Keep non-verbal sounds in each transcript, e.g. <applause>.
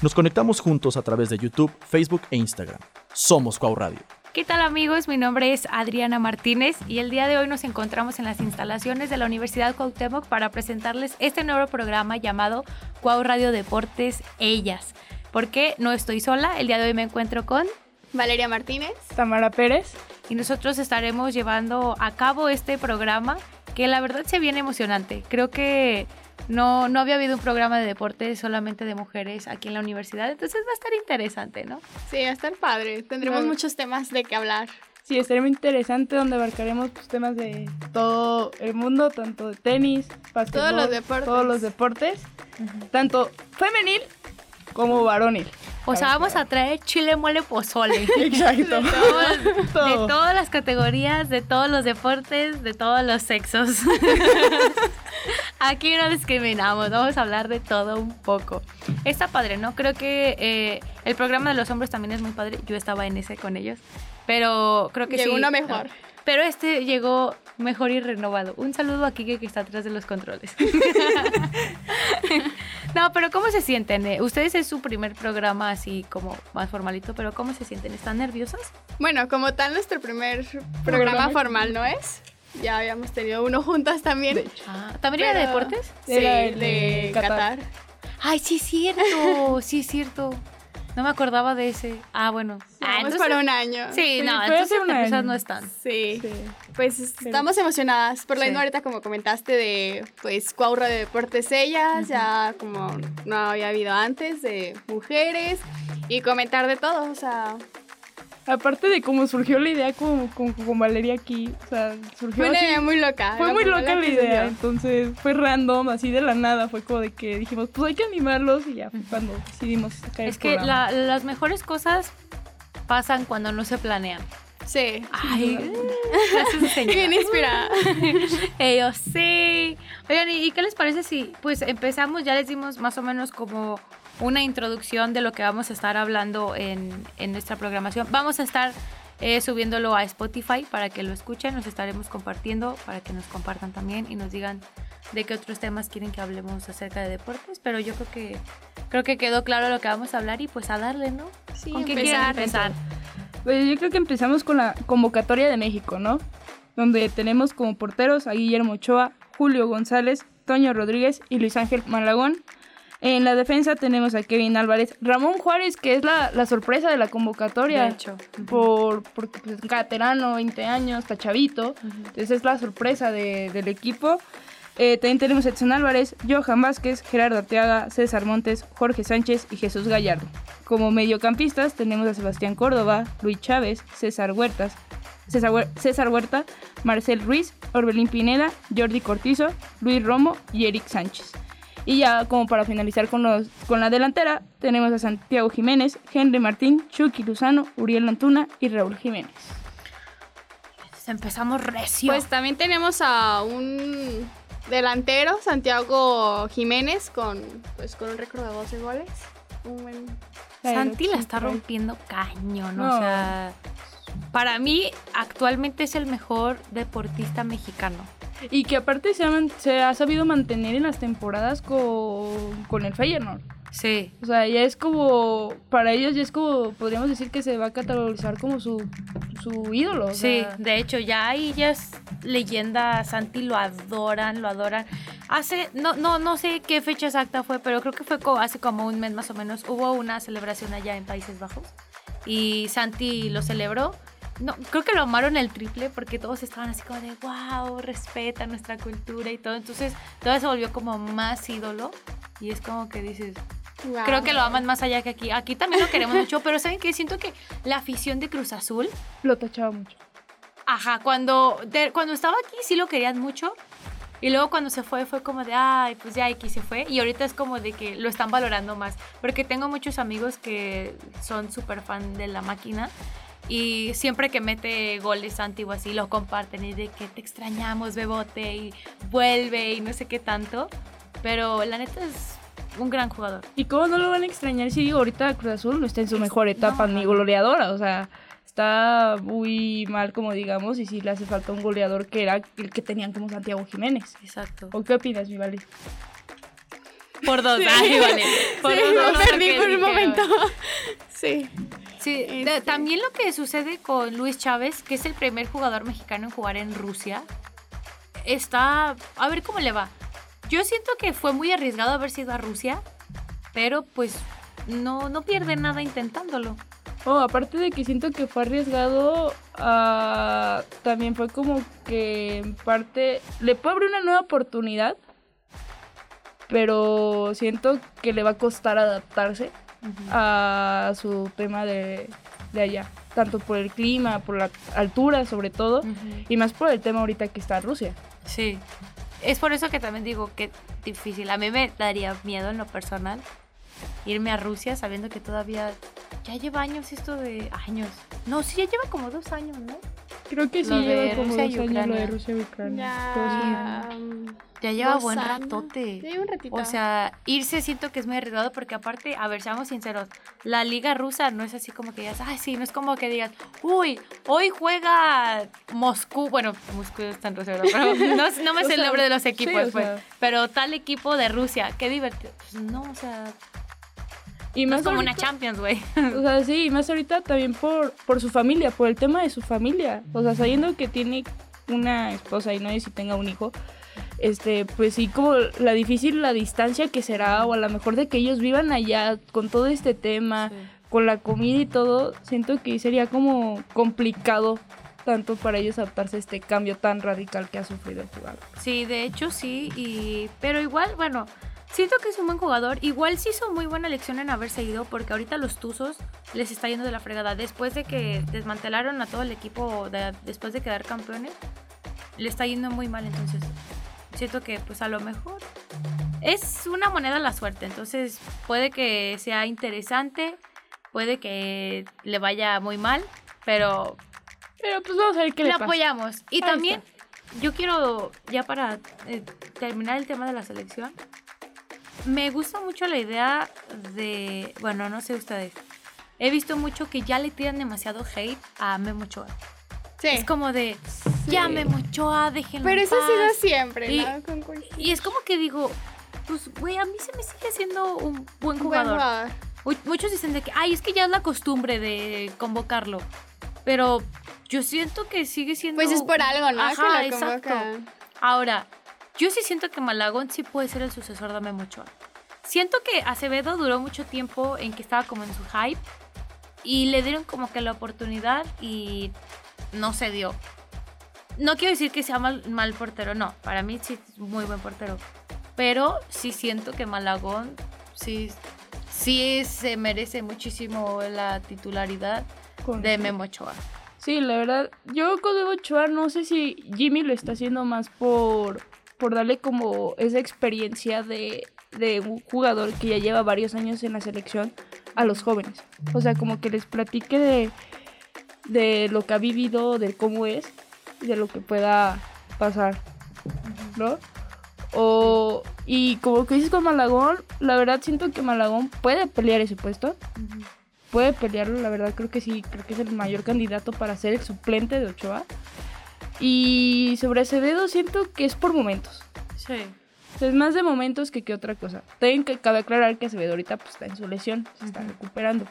Nos conectamos juntos a través de YouTube, Facebook e Instagram. Somos Cuau Radio. ¿Qué tal amigos? Mi nombre es Adriana Martínez y el día de hoy nos encontramos en las instalaciones de la Universidad Cuauhtémoc para presentarles este nuevo programa llamado Cuau Radio Deportes Ellas. Porque no estoy sola, el día de hoy me encuentro con Valeria Martínez, Tamara Pérez y nosotros estaremos llevando a cabo este programa que la verdad se viene emocionante. Creo que no, no había habido un programa de deportes solamente de mujeres aquí en la universidad, entonces va a estar interesante, ¿no? Sí, va a estar padre. Tendremos Claro. muchos temas de qué hablar. Sí, estaría muy interesante donde abarcaremos pues, temas de todo el mundo, tanto de tenis, básquetbol, los deportes. todos los deportes, tanto femenil como varonil. O sea, vamos a traer chile mole pozole. <laughs> Exacto. <laughs> De Todo. todas las categorías, de todos los deportes, de todos los sexos. <laughs> Aquí no discriminamos, vamos a hablar de todo un poco. Está padre, ¿no? Creo que eh, el programa de los hombres también es muy padre. Yo estaba en ese con ellos, pero creo que Llegó sí. uno mejor. no. Pero este llegó mejor y renovado. Un saludo a Kike que está atrás de los controles. <laughs> no, pero ¿cómo se sienten? eh? Ustedes es su primer programa así como más formalito, pero ¿cómo se sienten? ¿Están nerviosas? Bueno, como tal, nuestro primer programa formal, ¿no es? Ya habíamos tenido uno juntas también. De hecho. Ah, ¿También era de Pero- deportes? Sí, de Qatar. Qatar. Ay, sí es cierto, sí es cierto. No me acordaba de ese. Ah, bueno. Ah, Vamos para un año. Sí, Sí, no, entonces año. no están. Sí. Sí. Pues estamos emocionadas por la Sí. misma ahorita como comentaste de pues Cuaurra de Deportes Ellas, ya como no había habido antes de mujeres y comentar de todo, o sea, Aparte de cómo surgió la idea con, con, con Valeria aquí, o sea, surgió fue una así- idea muy loca. Fue muy loca la que idea, entonces fue random, así de la nada, fue como de que dijimos, pues hay que animarlos y ya fue cuando decidimos sacar el Es que programa. la- las mejores cosas pasan cuando no se planean. Sí. Ay, <laughs> gracias, señora. <laughs> Bien inspirada. <laughs> Ellos sí. Oigan, ¿y y qué les parece si pues empezamos? Ya les dimos más o menos como una introducción de lo que vamos a estar hablando en, en nuestra programación. Vamos a estar eh, subiéndolo a Spotify para que lo escuchen. Nos estaremos compartiendo para que nos compartan también y nos digan de qué otros temas quieren que hablemos acerca de deportes. Pero yo creo que creo que quedó claro lo que vamos a hablar y pues a darle, ¿no? Sí, ¿Con qué empezar. empezar? Pues yo creo que empezamos con la convocatoria de México, ¿no? Donde tenemos como porteros a Guillermo Ochoa, Julio González, Toño Rodríguez y Luis Ángel Malagón. En la defensa tenemos a Kevin Álvarez, Ramón Juárez, que es la, la sorpresa de la convocatoria. De hecho. Por, porque pues, es caterano, 20 años, está chavito. Entonces es la sorpresa de- del equipo. Eh, también tenemos a Edson Álvarez, Johan Vázquez, Gerardo Arteaga, César Montes, Jorge Sánchez y Jesús Gallardo. Como mediocampistas tenemos a Sebastián Córdoba, Luis Chávez, César Huertas, César, Huer- César Huerta, Marcel Ruiz, Orbelín Pineda, Jordi Cortizo, Luis Romo y Eric Sánchez. Y ya como para finalizar con, los, con la delantera, tenemos a Santiago Jiménez, Henry Martín, Chucky Luzano, Uriel Antuna y Raúl Jiménez. Empezamos recio. Pues también tenemos a un delantero, Santiago Jiménez, con pues con un récord de 12 goles. Un buen- Santi la está rompiendo cañón, No. o sea, para mí actualmente es el mejor deportista mexicano. Y que aparte se ha, se ha sabido mantener en las temporadas con, con el Feyenoord. Sí. O sea, ya es como, para ellos ya es como, podríamos decir que se va a categorizar como su, su ídolo. o Sí, sea, de hecho ya ahí ya es leyenda, Santi lo adoran, lo adoran. Hace, no, no, no sé qué fecha exacta fue, pero creo que fue co- hace como un mes más o menos, hubo una celebración allá en Países Bajos y Santi lo celebró. No, creo que lo amaron el triple porque todos estaban así como de wow, respeta nuestra cultura y todo. Entonces todo se volvió como más ídolo y es como que dices, Guau. creo que lo aman más allá que aquí. Aquí también lo queremos mucho, pero ¿saben qué? Siento que la afición de Cruz Azul lo tachaba mucho. Ajá, cuando, de- cuando estaba aquí sí lo querían mucho. Y luego cuando se fue fue como de, ay, pues ya aquí se fue. Y ahorita es como de que lo están valorando más. Porque tengo muchos amigos que son súper fan de la máquina. Y siempre que mete goles Santi o así, lo comparten. Y de que te extrañamos, bebote, y vuelve y no sé qué tanto. Pero la neta es un gran jugador. ¿Y cómo no lo van a extrañar si digo ahorita Cruz Azul no está en su mejor etapa no, ni goleadora? O sea, está muy mal, como digamos, y sí le hace falta un goleador que era el que tenían como Santiago Jiménez. Exacto. ¿O qué opinas, mi Vale? Por dos, ay, vale. Por Sí, dos, me no sé perdí por un dije, sí. Sí, Este- también lo que sucede con Luis Chávez, que es el primer jugador mexicano en jugar en Rusia, está... A ver cómo le va. Yo siento que fue muy arriesgado haber sido a Rusia, pero pues no, no pierde nada intentándolo. Oh, aparte de que siento que fue arriesgado, ah, también fue como que en parte le puede abrir una nueva oportunidad, pero siento que le va a costar adaptarse a su tema de, de allá, tanto por el clima, por la altura sobre todo, y más por el tema ahorita que está Rusia. Sí. Es por eso que también digo que difícil. A mí me daría miedo en lo personal irme a Rusia sabiendo que todavía ya lleva años esto de años. No, sí, ya lleva como dos años, ¿no? Creo que sí Lo lleva como Rusia y dos años lo de. Rusia y Ucrania. Ya. Ya lleva dos buen años. ratote. Sí, un ratito. O sea, irse siento que es muy arriesgado porque aparte, a ver, seamos sinceros, la liga rusa no es así como que digas, ay, sí, no es como que digas, uy, hoy juega Moscú, bueno, Moscú está en Rusia, ¿verdad? pero no, <laughs> no me sé el sea, nombre de los equipos, pues, sea. pero tal equipo de Rusia, qué divertido. Pues no, o sea, Y no más es como una ahorita- Champions, güey. <laughs> O sea, sí, y más ahorita también por, por su familia, por el tema de su familia. O sea, sabiendo que tiene una esposa y no sé si tenga un hijo, este, pues sí, como la difícil la distancia que será, o a lo mejor de que ellos vivan allá con todo este tema, con la comida y todo, siento que sería como complicado tanto para ellos adaptarse a este cambio tan radical que ha sufrido el jugador. Sí, de hecho sí, y pero igual, bueno, siento que es un buen jugador. Igual sí hizo muy buena elección en haberse ido, porque ahorita los Tuzos les está yendo de la fregada. Después de que desmantelaron a todo el equipo, de- después de quedar campeones, le está yendo muy mal. Entonces, siento que pues a lo mejor es una moneda a la suerte. Entonces, puede que sea interesante, puede que le vaya muy mal, pero Pero pues vamos a ver qué le le pasa. apoyamos. Y Ahí también, yo quiero, ya para eh, terminar el tema de la selección, me gusta mucho la idea de, bueno, no sé ustedes, he visto mucho que ya le tiran demasiado hate a Memo Ochoa. sí. Es como de, ya Memo Ochoa, déjenlo Pero en eso ha sido paz". siempre, Y- ¿no? Con cualquier Y es como que digo, pues, güey, a mí se me sigue siendo un buen buen jugador. jugador. Mu- Muchos dicen de que, ay, es que ya es la costumbre de convocarlo. Pero yo siento que sigue siendo. Pues es por algo, ¿no? Ajá, que lo exacto. Ahora, yo sí siento que Malagón sí puede ser el sucesor de Memo Ochoa. Siento que Acevedo duró mucho tiempo en que estaba como en su hype y le dieron como que la oportunidad y no se dio. No quiero decir que sea mal, mal portero, no. Para mí sí es muy buen portero. Pero sí siento que Malagón sí, sí se merece muchísimo la titularidad Con- de Memo Ochoa. Sí, la verdad, yo con Bebo Ochoa no sé si Jimmy lo está haciendo más por, por darle como esa experiencia de, de un jugador que ya lleva varios años en la selección a los jóvenes. O sea, como que les platique de, de lo que ha vivido, de cómo es, de lo que pueda pasar, ¿no? O, y como que dices con Malagón, la verdad siento que Malagón puede pelear ese puesto puede pelearlo, la verdad creo que sí, creo que es el mayor candidato para ser el suplente de Ochoa. Y sobre Acevedo siento que es por momentos. Sí. Es más de momentos que que otra cosa. También que cabe aclarar que Acevedo ahorita pues, está en su lesión, se está recuperando.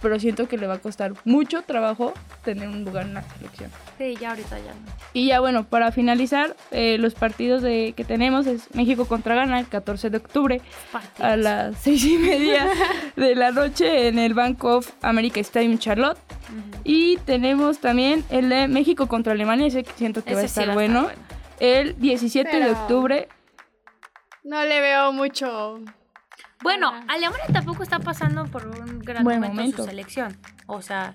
Pero siento que le va a costar mucho trabajo tener un lugar en la selección. Sí, ya ahorita ya no. Y ya bueno, para finalizar, eh, los partidos de, que tenemos es México contra Ghana el 14 de octubre Partidos. a las <laughs> seis y media de la noche en el Bank of America Stadium Charlotte. Y tenemos también el de México contra Alemania, ese que siento que va a sí estar bueno. El 17 de octubre. No le veo mucho. Bueno. Alemania tampoco está pasando por un gran Buen momento, en momento. su selección. O sea,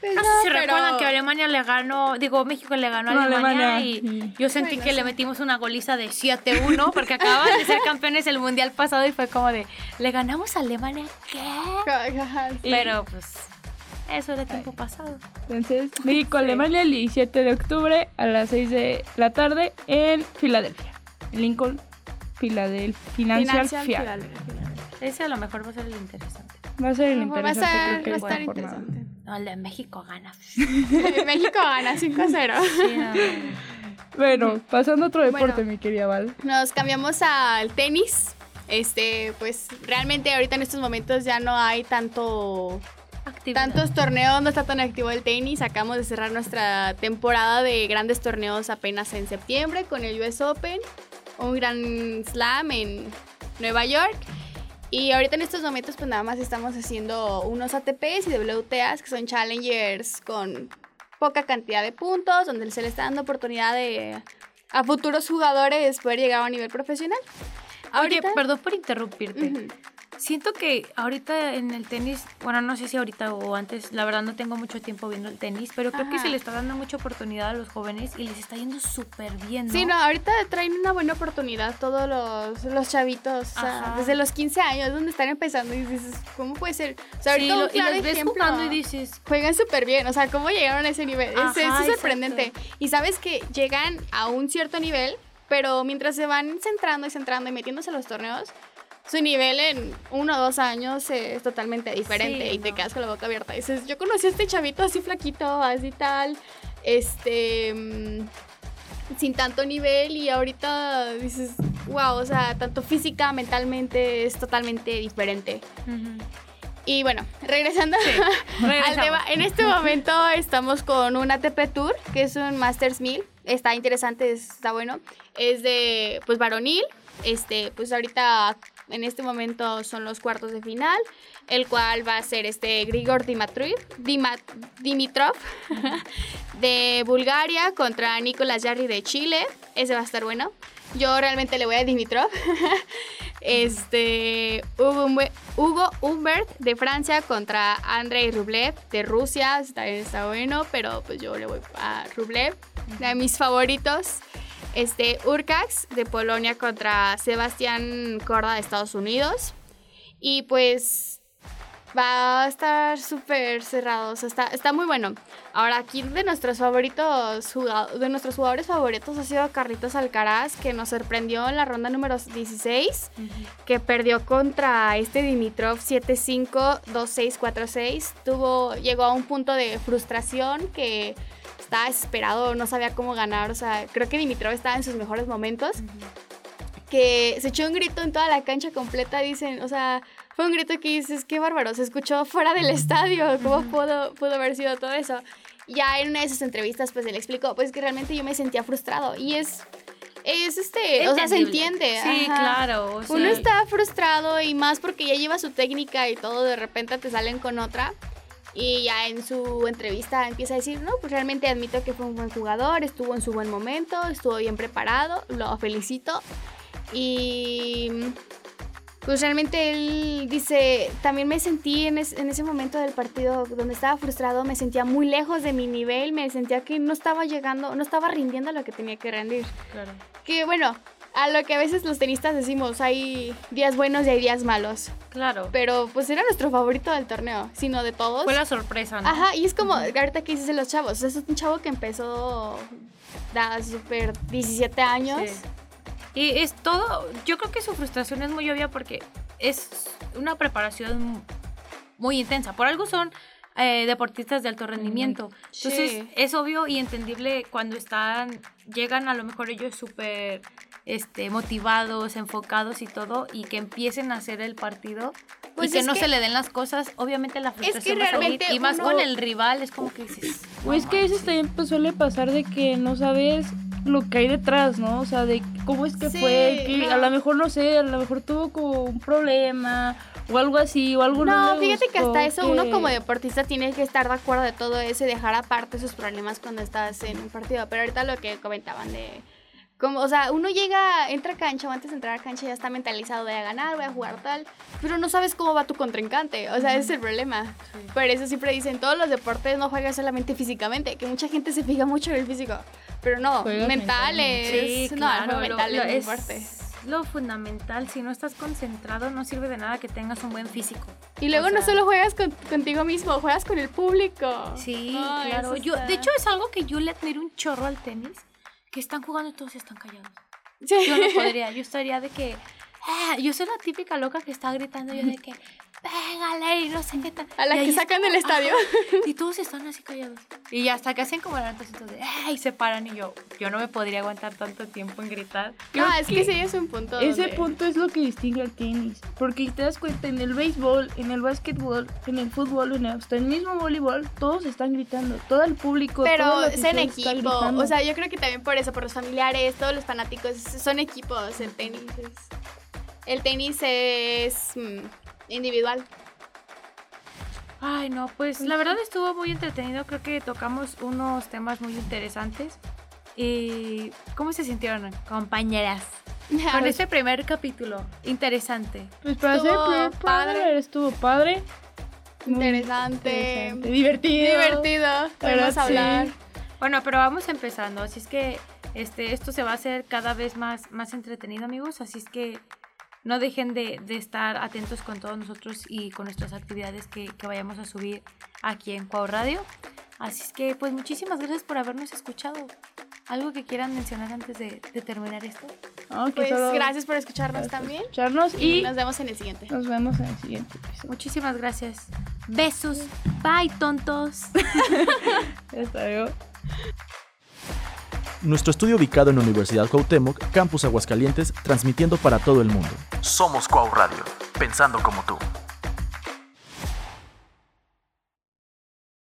Pues no sé si pero- recuerdan que Alemania le ganó, digo, México le ganó a Alemania, Alemania, y sí. yo sentí Bueno, que le metimos una goliza de 7-1 porque acababan de ser campeones el mundial pasado y fue como de, ¿le ganamos a Alemania? ¿Qué? Sí. Pero pues, eso era tiempo pasado. Entonces, México-Alemania el 17 de octubre a las 6 de la tarde en Filadelfia. Lincoln, Filadelfia. Financial, Financial Fiat. Filadelfia. Ese a lo mejor va a ser el interesante. Va a ser el Va a interesante, estar, creo que va a esta estar interesante. No, el de México gana. <laughs> México gana 5-0. Sí, no. Bueno, pasando a otro deporte, Bueno. mi querida Val. Nos cambiamos al tenis. Este, pues realmente ahorita en estos momentos ya no hay tanto Actividad. tantos torneos, no está tan activo el tenis. Acabamos de cerrar nuestra temporada de grandes torneos apenas en septiembre con el US Open, un gran slam en Nueva York. Y ahorita en estos momentos pues nada más estamos haciendo unos ATPs y WTAs que son challengers con poca cantidad de puntos, donde se le está dando oportunidad de a futuros jugadores poder llegar a un nivel profesional. Oye, Ahorita- perdón por interrumpirte. Ujú. Siento que ahorita en el tenis, bueno, no sé si ahorita o antes, la verdad no tengo mucho tiempo viendo el tenis, pero creo que Ajá. se le está dando mucha oportunidad a los jóvenes y les está yendo súper bien, ¿no? Sí, no, ahorita traen una buena oportunidad todos los, los chavitos, o sea, desde los 15 años, donde están empezando y dices, ¿cómo puede ser? O sea, Sí, ahorita un lo- y claro los ves ejemplo, jugando y dices, juegan súper bien, o sea, ¿cómo llegaron a ese nivel? Es- Ajá, es, exacto. sorprendente. Y sabes que llegan a un cierto nivel, pero mientras se van centrando y centrando y metiéndose a los torneos, su nivel en uno o dos años es totalmente diferente Sí, y te quedas con la boca abierta. Y dices, yo conocí a este chavito así flaquito, así tal, este, mm, sin tanto nivel y ahorita dices, wow, o sea, tanto física, mentalmente es totalmente diferente. Y bueno, regresando <laughs> al tema, en este momento estamos con un ATP Tour, que es un Masters 1000. Está interesante, está bueno. Es de, pues, varonil. Este, pues ahorita, en este momento son los cuartos de final, el cual va a ser este Grigor Dimitrov, Dimitrov <laughs> de Bulgaria contra Nicolás Jarry de Chile. Ese va a estar bueno. Yo realmente le voy a Dimitrov. <laughs> Este, Hugo Humbert de Francia contra Andrei Rublev de Rusia. Está, está bueno, pero pues yo le voy a Rublev, de mis favoritos. Este, Urcax de Polonia contra Sebastián Corda de Estados Unidos. Y pues va a estar súper cerrado, o sea, está, está muy bueno. Ahora, aquí de nuestros favoritos, jugado- de nuestros jugadores favoritos ha sido Carlitos Alcaraz, que nos sorprendió en la ronda número 16, que perdió contra este Dimitrov 7-5, 2-6, 4-6. Tuvo, llegó a un punto de frustración que estaba desesperado, no sabía cómo ganar, o sea, creo que Dimitrov estaba en sus mejores momentos que se echó un grito en toda la cancha completa, dicen, o sea, fue un grito que dices, qué bárbaro, se escuchó fuera del estadio, ¿cómo pudo, pudo haber sido todo eso? Ya en una de sus entrevistas, pues él explicó, pues que realmente yo me sentía frustrado y es, es este, o sea, se entiende. Sí, ajá. claro. o sea, Uno está frustrado y más porque ya lleva su técnica y todo, de repente te salen con otra. Y ya en su entrevista empieza a decir, no, pues realmente admito que fue un buen jugador, estuvo en su buen momento, estuvo bien preparado, lo felicito. Y pues realmente él dice, también me sentí en, es- en ese momento del partido donde estaba frustrado, me sentía muy lejos de mi nivel, me sentía que no estaba llegando, no estaba rindiendo lo que tenía que rendir. Claro. Que bueno, a lo que a veces los tenistas decimos, hay días buenos y hay días malos. Claro. Pero pues era nuestro favorito del torneo, sino de todos. Fue la sorpresa, ¿no? Ajá, y es como ahorita que dices de los chavos. Es un chavo que empezó da súper 17 años. Sí. Y es todo, yo creo que su frustración es muy obvia porque es una preparación muy intensa. Por algo son eh, deportistas de alto rendimiento. Sí. Entonces es obvio y entendible cuando están, llegan a lo mejor ellos súper este, motivados, enfocados y todo, y que empiecen a hacer el partido Pues y que es no que- se le den las cosas, obviamente la frustración va a salir. realmente Y más uno- con el rival, es como que dices... O es que a veces también pues, suele pasar de que no sabes lo que hay detrás, ¿no? O sea, de cómo es que Sí, fue, que a no. lo mejor, no sé, a lo mejor tuvo como un problema o algo así, o algo No, le fíjate que hasta eso uno como deportista tiene que estar de acuerdo de todo eso y dejar aparte sus problemas cuando estás en un partido. Pero ahorita lo que comentaban de... Como, o sea, uno llega, entra a cancha o antes de entrar a cancha ya está mentalizado, voy a ganar, voy a jugar tal, pero no sabes cómo va tu contrincante, o sea, ese es el problema. Por eso siempre dicen, todos los deportes no juegan solamente físicamente, que mucha gente se fija mucho en el físico, pero no, Juegas mental mentalmente. es... Sí, no, claro, lo- mental lo- es muy fuerte. lo fundamental. Si no estás concentrado, no sirve de nada que tengas un buen físico. Y luego o no sea- solo juegas con- contigo mismo, juegas con el público. Sí, No, claro. Yo, de hecho, es algo que yo le admiro un chorro al tenis, que están jugando y todos están callados. Sí. Yo no podría, <laughs> yo estaría de que "Ah", yo soy la típica loca que está gritando yo de que, pégale y no sé qué tal. A la Y ahí que sacan del estadio. "Ajá", <laughs> Y todos están así callados. Y hasta que hacen como la de, "Ah", y se paran y yo, yo no me podría aguantar tanto tiempo en gritar. No, es que sí es un punto. Ese donde- punto es lo que distingue al tenis. Porque te das cuenta, en el béisbol, en el básquetbol, en el fútbol, en el- hasta el mismo voleibol, todos están gritando. Todo el público. Pero es en equipo. gritando. O sea, yo creo que también por eso, por los familiares, todos los fanáticos, son equipos el tenis. es- el tenis es mm, individual. Ay, no, pues la verdad estuvo muy entretenido. Creo que tocamos unos temas muy interesantes. Y ¿cómo se sintieron, compañeras? <laughs> Con este primer capítulo. Interesante. pues para estuvo ser primer padre. padre, estuvo padre. Interesante. interesante, Divertido. Divertido. Podemos sí. hablar. Bueno, pero vamos empezando. Así es que este, esto se va a hacer cada vez más, más entretenido, amigos. Así es que no dejen de, de estar atentos con todos nosotros y con nuestras actividades que, que vayamos a subir aquí en Cuau Radio. Así es que, pues, muchísimas gracias por habernos escuchado. ¿Algo que quieran mencionar antes de, de terminar esto? No, Pues solo- gracias por escucharnos gracias por también. Escucharnos Y y nos vemos en el siguiente. nos vemos en el siguiente episodio. Muchísimas gracias. Besos. Bye, tontos. <laughs> Hasta luego. Nuestro estudio ubicado en la Universidad Cuauhtémoc, Campus Aguascalientes, transmitiendo para todo el mundo. Somos Cuau Radio, pensando como tú.